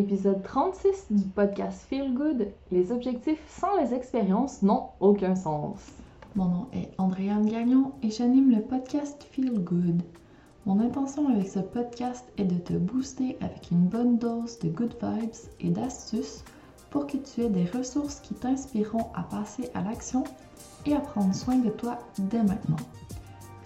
Épisode 36 du podcast Feel Good. Les objectifs sans les expériences n'ont aucun sens. Mon nom est Andréane Gagnon et j'anime le podcast Feel Good. Mon intention avec ce podcast est de te booster avec une bonne dose de good vibes et d'astuces pour que tu aies des ressources qui t'inspireront à passer à l'action et à prendre soin de toi dès maintenant.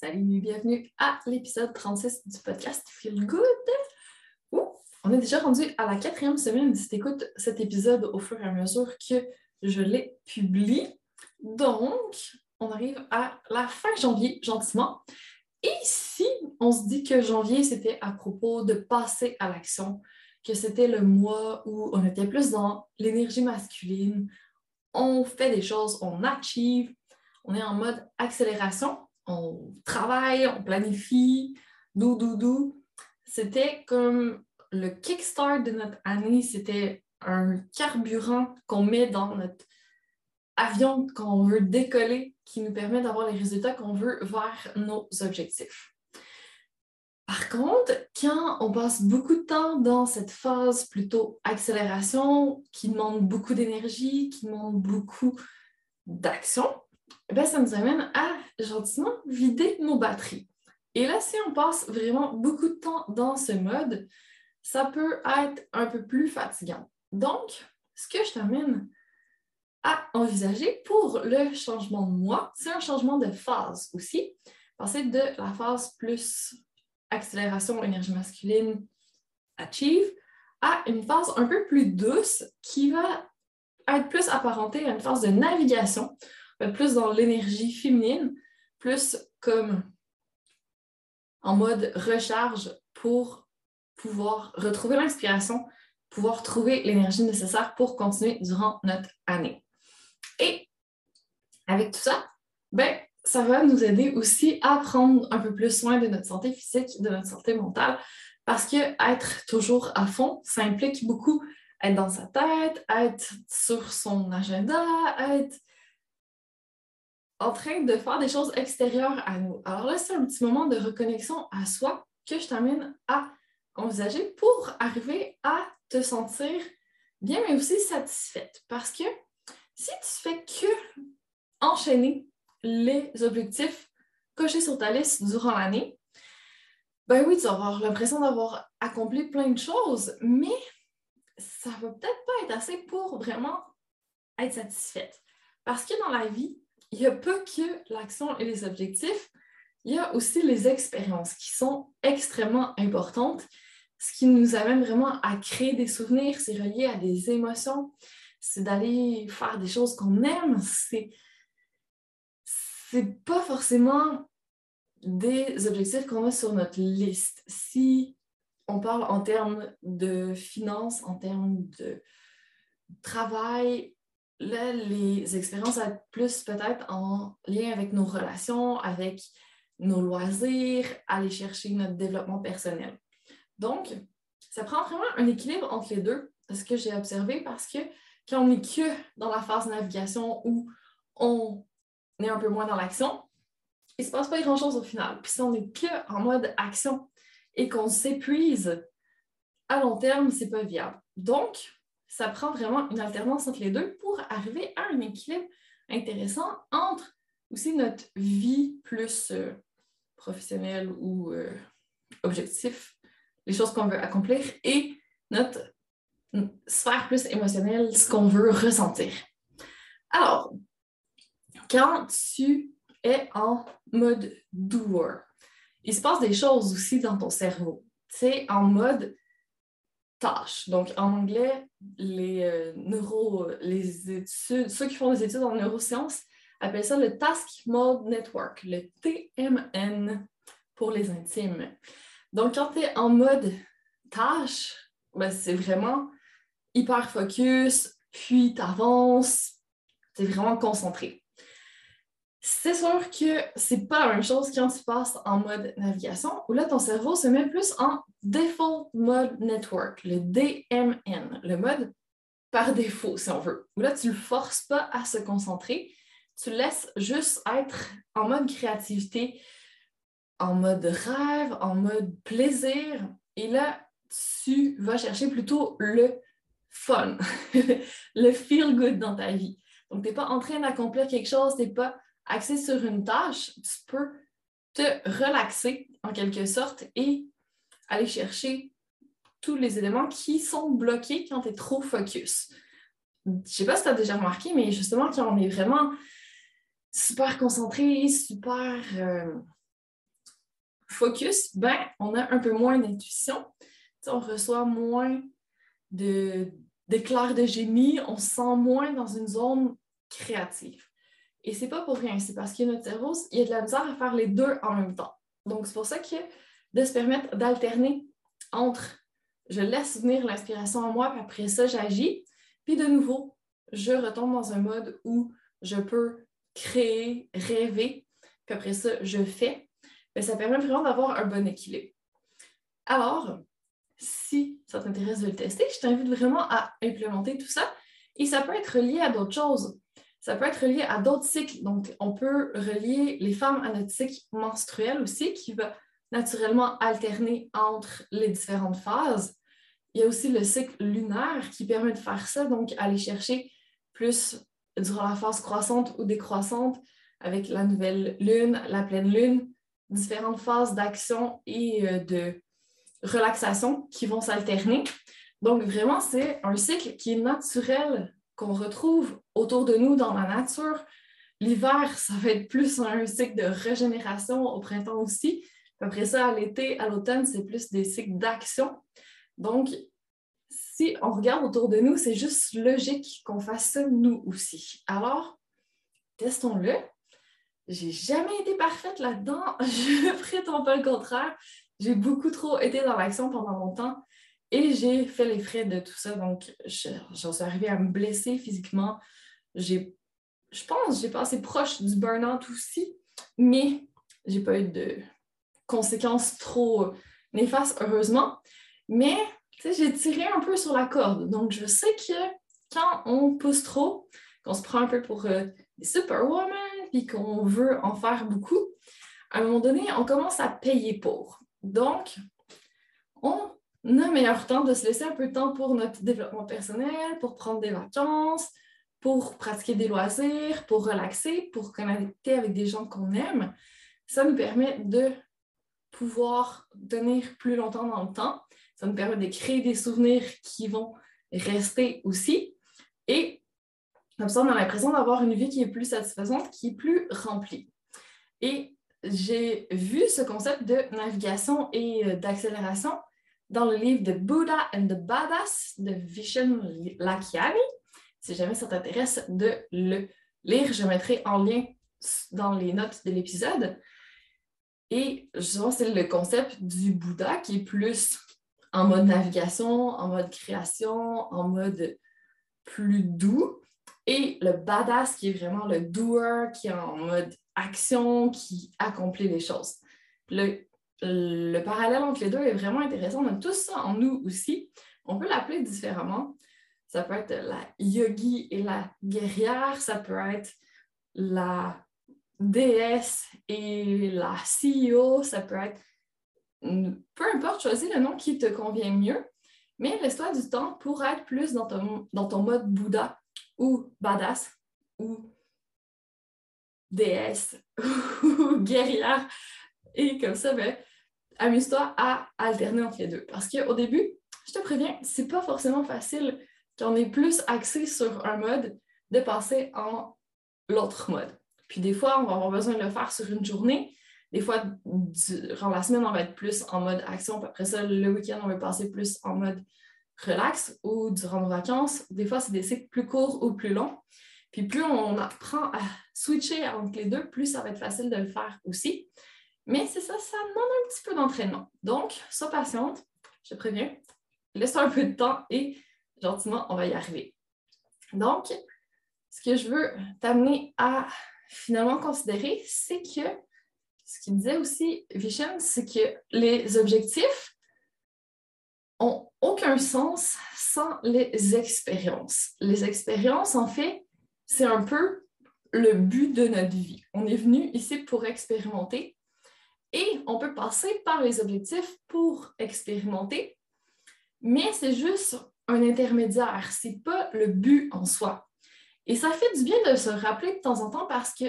Salut, bienvenue à l'épisode 36 du podcast Feel Good. on est déjà rendu à la quatrième semaine si tu écoutes cet épisode au fur et à mesure que je les publie. Donc, on arrive à la fin janvier, gentiment. Et ici, on se dit que janvier, c'était à propos de passer à l'action, que c'était le mois où on était plus dans l'énergie masculine, on fait des choses, on achieve, on est en mode accélération on travaille, on planifie, dou, dou. C'était comme le kickstart de notre année, c'était un carburant qu'on met dans notre avion quand on veut décoller, qui nous permet d'avoir les résultats qu'on veut vers nos objectifs. Par contre, quand on passe beaucoup de temps dans cette phase plutôt accélération, qui demande beaucoup d'énergie, qui demande beaucoup d'action, ben, ça nous amène à gentiment vider nos batteries. Et là, si on passe vraiment beaucoup de temps dans ce mode, ça peut être un peu plus fatigant. Donc, ce que je t'amène à envisager pour le changement de moi, c'est un changement de phase aussi. Passer de la phase plus accélération, énergie masculine, achieve, à une phase un peu plus douce qui va être plus apparentée à une phase de navigation plus dans l'énergie féminine, plus comme en mode recharge pour pouvoir retrouver l'inspiration, pouvoir trouver l'énergie nécessaire pour continuer durant notre année. Et avec tout ça, ben, ça va nous aider aussi à prendre un peu plus soin de notre santé physique, de notre santé mentale, parce que être toujours à fond, ça implique beaucoup être dans sa tête, être sur son agenda, être en train de faire des choses extérieures à nous. Alors là, c'est un petit moment de reconnexion à soi que je t'amène à envisager pour arriver à te sentir bien, mais aussi satisfaite. Parce que si tu fais que enchaîner les objectifs cochés sur ta liste durant l'année, ben oui, tu vas avoir l'impression d'avoir accompli plein de choses, mais ça va peut-être pas être assez pour vraiment être satisfaite. Parce que dans la vie, il n'y a pas que l'action et les objectifs, il y a aussi les expériences qui sont extrêmement importantes. Ce qui nous amène vraiment à créer des souvenirs, c'est relié à des émotions, c'est d'aller faire des choses qu'on aime, c'est c'est pas forcément des objectifs qu'on a sur notre liste. Si on parle en termes de finances, en termes de travail, là, les expériences être plus peut-être en lien avec nos relations, avec nos loisirs, aller chercher notre développement personnel. Donc, ça prend vraiment un équilibre entre les deux, ce que j'ai observé, parce que quand on n'est que dans la phase navigation où on est un peu moins dans l'action, il ne se passe pas grand-chose au final. Puis si on n'est que en mode action et qu'on s'épuise à long terme, ce n'est pas viable. Donc, ça prend vraiment une alternance entre les deux pour arriver à un équilibre intéressant entre aussi notre vie plus euh, professionnelle ou euh, objectif, les choses qu'on veut accomplir, et notre sphère plus émotionnelle, ce qu'on veut ressentir. Alors, quand tu es en mode doer, il se passe des choses aussi dans ton cerveau. C'est en mode tâche. Donc, en anglais, les euh, neuro, les études, ceux qui font des études en neurosciences appellent ça le Task Mode Network, le TMN pour les intimes. Donc, quand tu es en mode tâche, ben, c'est vraiment hyper focus, puis tu avances, tu es vraiment concentré. C'est sûr que c'est pas la même chose quand tu passes en mode navigation, où là, ton cerveau se met plus en Default Mode Network, le DMN, le mode par défaut, si on veut. Où là, tu le forces pas à se concentrer, tu laisses juste être en mode créativité, en mode rêve, en mode plaisir. Et là, tu vas chercher plutôt le fun, le feel good dans ta vie. Donc, tu n'es pas en train d'accomplir quelque chose, tu n'es pas axé sur une tâche, tu peux te relaxer en quelque sorte et aller chercher tous les éléments qui sont bloqués quand tu es trop focus. Je ne sais pas si tu as déjà remarqué, mais justement, quand on est vraiment super concentré, super euh, focus, ben, on a un peu moins d'intuition. On reçoit moins d'éclairs de, de génie, on se sent moins dans une zone créative. Et c'est pas pour rien, c'est parce que notre cerveau, il y a de la misère à faire les deux en même temps. Donc, c'est pour ça que de se permettre d'alterner entre je laisse venir l'inspiration en moi, puis après ça, j'agis, puis de nouveau, je retombe dans un mode où je peux créer, rêver, puis après ça, je fais. Mais ça permet vraiment d'avoir un bon équilibre. Alors, si ça t'intéresse de le tester, je t'invite vraiment à implémenter tout ça. Et ça peut être lié à d'autres choses. Ça peut être lié à d'autres cycles. Donc, on peut relier les femmes à notre cycle menstruel aussi, qui va naturellement alterner entre les différentes phases. Il y a aussi le cycle lunaire qui permet de faire ça, donc aller chercher plus durant la phase croissante ou décroissante avec la nouvelle lune, la pleine lune, différentes phases d'action et euh, de relaxation qui vont s'alterner. Donc vraiment, c'est un cycle qui est naturel, qu'on retrouve autour de nous dans la nature. L'hiver, ça va être plus un cycle de régénération, au printemps aussi. Après ça, à l'été, à l'automne, c'est plus des cycles d'action. Donc, si on regarde autour de nous, c'est juste logique qu'on fasse ça nous aussi. Alors, testons-le. J'ai jamais été parfaite là-dedans. Je prétends pas le contraire. J'ai beaucoup trop été dans l'action pendant longtemps et j'ai fait les frais de tout ça. Donc, j'en suis arrivée à me blesser physiquement. J'ai, je pense, j'ai passé proche du burn-out aussi, mais j'ai pas eu de conséquences trop néfastes, heureusement. Mais j'ai tiré un peu sur la corde. Donc, je sais que quand on pousse trop, qu'on se prend un peu pour euh, des superwomen, puis qu'on veut en faire beaucoup, à un moment donné, on commence à payer pour. Donc, on a meilleur temps de se laisser un peu de temps pour notre développement personnel, pour prendre des vacances, pour pratiquer des loisirs, pour relaxer, pour connecter avec des gens qu'on aime. Ça nous permet de pouvoir tenir plus longtemps dans le temps. Ça nous permet de créer des souvenirs qui vont rester aussi. Et comme ça, on a l'impression d'avoir une vie qui est plus satisfaisante, qui est plus remplie. Et j'ai vu ce concept de navigation et euh, d'accélération dans le livre de Buddha and the Badass de Vishen Lakiani. Si jamais ça t'intéresse de le lire, je mettrai en lien dans les notes de l'épisode. Et justement, c'est le concept du Bouddha qui est plus en mode navigation, en mode création, en mode plus doux. Et le badass qui est vraiment le doer, qui est en mode action, qui accomplit les choses. Le parallèle entre les deux est vraiment intéressant. On a tout ça en nous aussi. On peut l'appeler différemment. Ça peut être la yogi et la guerrière. Ça peut être la déesse et la CEO. Ça peut être peu importe, choisis le nom qui te convient mieux, mais laisse-toi du temps pour être plus dans ton, dans ton mode Bouddha ou badass ou déesse ou guerrière. Et comme ça, ben, amuse-toi à alterner entre les deux. Parce qu'au début, je te préviens, c'est pas forcément facile quand on est plus axé sur un mode de passer en l'autre mode. Puis des fois, on va avoir besoin de le faire sur une journée, des fois, durant la semaine, on va être plus en mode action, puis après ça, le week-end, on va passer plus en mode relax ou durant nos vacances. Des fois, c'est des cycles plus courts ou plus longs. Puis plus on apprend à switcher entre les deux, plus ça va être facile de le faire aussi. Mais c'est ça, ça demande un petit peu d'entraînement. Donc, sois patiente, je te préviens, laisse-toi un peu de temps et gentiment, on va y arriver. Donc, ce que je veux t'amener à finalement considérer, c'est que ce qu'il disait aussi, Vishen, c'est que les objectifs ont aucun sens sans les expériences. Les expériences, en fait, c'est un peu le but de notre vie. On est venu ici pour expérimenter et on peut passer par les objectifs pour expérimenter, mais c'est juste un intermédiaire, c'est pas le but en soi. Et ça fait du bien de se rappeler de temps en temps parce que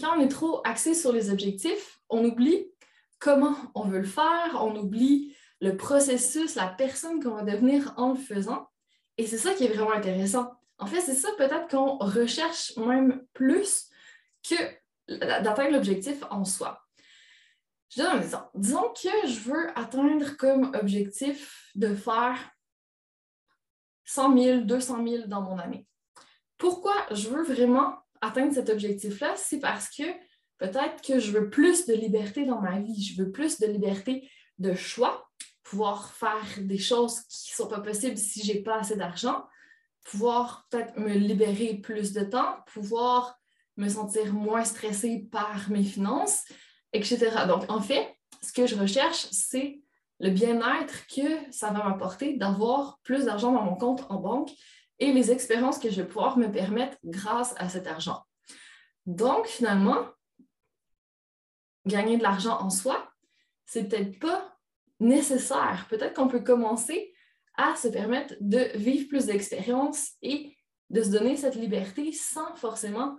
quand on est trop axé sur les objectifs, on oublie comment on veut le faire, on oublie le processus, la personne qu'on va devenir en le faisant. Et c'est ça qui est vraiment intéressant. En fait, c'est ça peut-être qu'on recherche même plus que d'atteindre l'objectif en soi. Je donne exemple. Disons que je veux atteindre comme objectif de faire 100 000, 200 000 dans mon année. Pourquoi je veux vraiment atteindre cet objectif-là, c'est parce que peut-être que je veux plus de liberté dans ma vie, je veux plus de liberté de choix, pouvoir faire des choses qui ne sont pas possibles si je n'ai pas assez d'argent, pouvoir peut-être me libérer plus de temps, pouvoir me sentir moins stressée par mes finances, etc. Donc, en fait, ce que je recherche, c'est le bien-être que ça va m'apporter d'avoir plus d'argent dans mon compte en banque et les expériences que je vais pouvoir me permettre grâce à cet argent. Donc, finalement, gagner de l'argent en soi, c'est peut-être pas nécessaire. Peut-être qu'on peut commencer à se permettre de vivre plus d'expériences et de se donner cette liberté sans forcément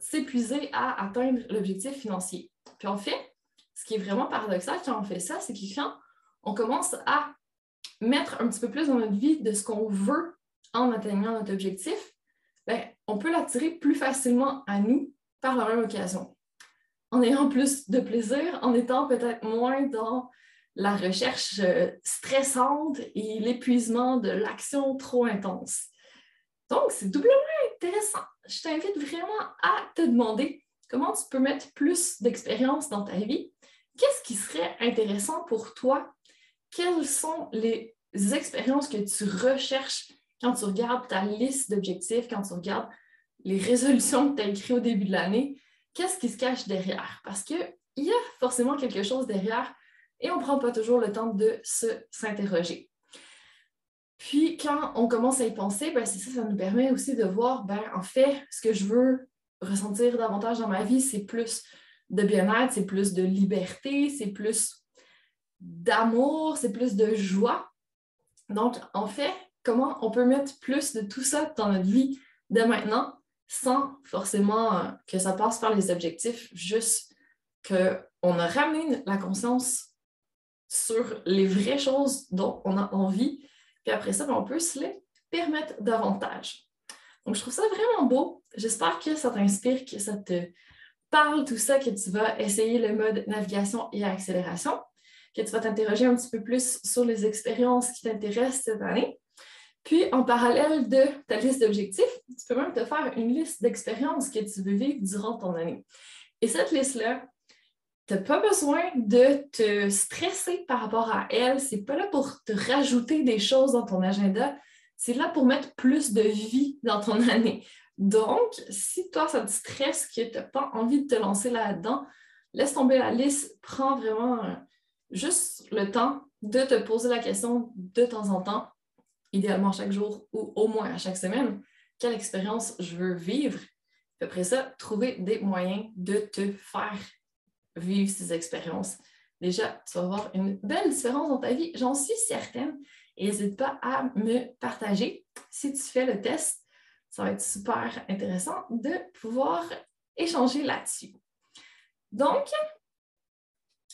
s'épuiser à atteindre l'objectif financier. Puis en fait, ce qui est vraiment paradoxal quand on fait ça, c'est que quand on commence à mettre un petit peu plus dans notre vie de ce qu'on veut en atteignant notre objectif, ben, on peut l'attirer plus facilement à nous par la même occasion. En ayant plus de plaisir, en étant peut-être moins dans la recherche euh, stressante et l'épuisement de l'action trop intense. Donc, c'est doublement intéressant. Je t'invite vraiment à te demander comment tu peux mettre plus d'expérience dans ta vie. Qu'est-ce qui serait intéressant pour toi? Quelles sont les expériences que tu recherches quand tu regardes ta liste d'objectifs, quand tu regardes les résolutions que tu as écrites au début de l'année, qu'est-ce qui se cache derrière? Parce qu'il y a forcément quelque chose derrière et on ne prend pas toujours le temps de s'interroger. Puis, quand on commence à y penser, ben, c'est ça, ça nous permet aussi de voir, ben, en fait, ce que je veux ressentir davantage dans ma vie, c'est plus de bien-être, c'est plus de liberté, c'est plus d'amour, c'est plus de joie. Donc, en fait, comment on peut mettre plus de tout ça dans notre vie de maintenant sans forcément euh, que ça passe par les objectifs, juste qu'on a ramené la conscience sur les vraies choses dont on a envie, puis après ça, ben, on peut se les permettre davantage. Donc, je trouve ça vraiment beau. J'espère que ça t'inspire, que ça te parle tout ça, que tu vas essayer le mode navigation et accélération, que tu vas t'interroger un petit peu plus sur les expériences qui t'intéressent cette année. Puis, en parallèle de ta liste d'objectifs, tu peux même te faire une liste d'expériences que tu veux vivre durant ton année. Et cette liste-là, tu n'as pas besoin de te stresser par rapport à elle. C'est pas là pour te rajouter des choses dans ton agenda. C'est là pour mettre plus de vie dans ton année. Donc, si toi, ça te stresse, que tu n'as pas envie de te lancer là-dedans, laisse tomber la liste, prends vraiment euh, juste le temps de te poser la question de temps en temps, idéalement chaque jour ou au moins à chaque semaine, quelle expérience je veux vivre? après ça, trouver des moyens de te faire vivre ces expériences. Déjà, tu vas voir une belle différence dans ta vie, j'en suis certaine. Et n'hésite pas à me partager si tu fais le test. Ça va être super intéressant de pouvoir échanger là-dessus. Donc,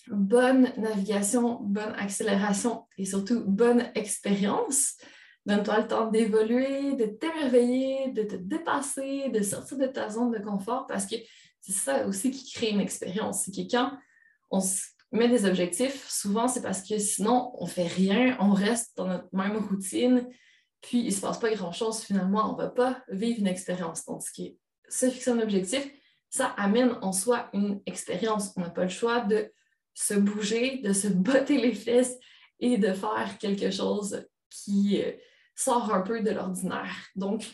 bonne navigation, bonne accélération et surtout bonne expérience. Donne-toi le temps d'évoluer, de t'émerveiller, de te dépasser, de sortir de ta zone de confort parce que c'est ça aussi qui crée une expérience. C'est que quand on se met des objectifs, souvent c'est parce que sinon on fait rien, on reste dans notre même routine, puis il ne se passe pas grand-chose finalement, on ne va pas vivre une expérience. Donc, ce qui est se fixer un objectif, ça amène en soi une expérience. On n'a pas le choix de se bouger, de se botter les fesses et de faire quelque chose qui euh, sort un peu de l'ordinaire. Donc,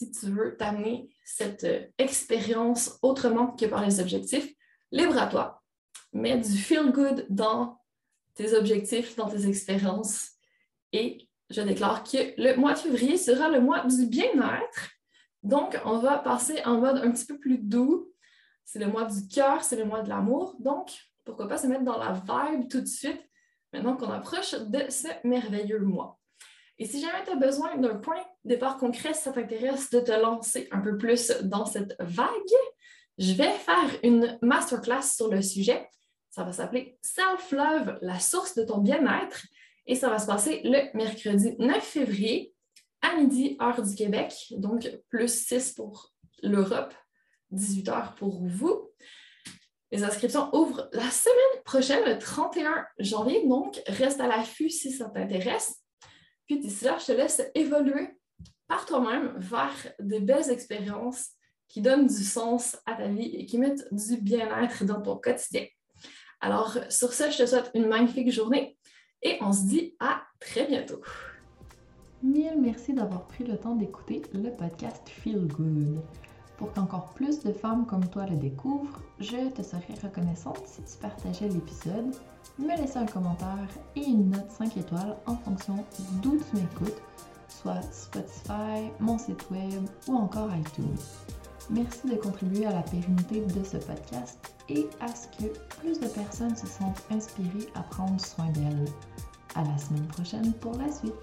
si tu veux t'amener cette euh, expérience autrement que par les objectifs, libre à toi. Mets du feel good dans tes objectifs, dans tes expériences. Et je déclare que le mois de février sera le mois du bien-être donc, on va passer en mode un petit peu plus doux. C'est le mois du cœur, c'est le mois de l'amour. Donc, pourquoi pas se mettre dans la vibe tout de suite maintenant qu'on approche de ce merveilleux mois. Et si jamais tu as besoin d'un point de départ concret, si ça t'intéresse de te lancer un peu plus dans cette vague, je vais faire une masterclass sur le sujet. Ça va s'appeler Self-Love, la source de ton bien-être. Et ça va se passer le mercredi 9 février à midi, heure du Québec, donc plus 6 pour l'Europe, 18 heures pour vous. Les inscriptions ouvrent la semaine prochaine, le 31 janvier, donc reste à l'affût si ça t'intéresse. Puis d'ici là, je te laisse évoluer par toi-même vers de belles expériences qui donnent du sens à ta vie et qui mettent du bien-être dans ton quotidien. Alors, sur ce, je te souhaite une magnifique journée et on se dit à très bientôt. Mille merci d'avoir pris le temps d'écouter le podcast Feel Good. Pour qu'encore plus de femmes comme toi le découvrent, je te serais reconnaissante si tu partageais l'épisode, me laissais un commentaire et une note 5 étoiles en fonction d'où tu m'écoutes, soit Spotify, mon site web ou encore iTunes. Merci de contribuer à la pérennité de ce podcast et à ce que plus de personnes se sentent inspirées à prendre soin d'elles. À la semaine prochaine pour la suite.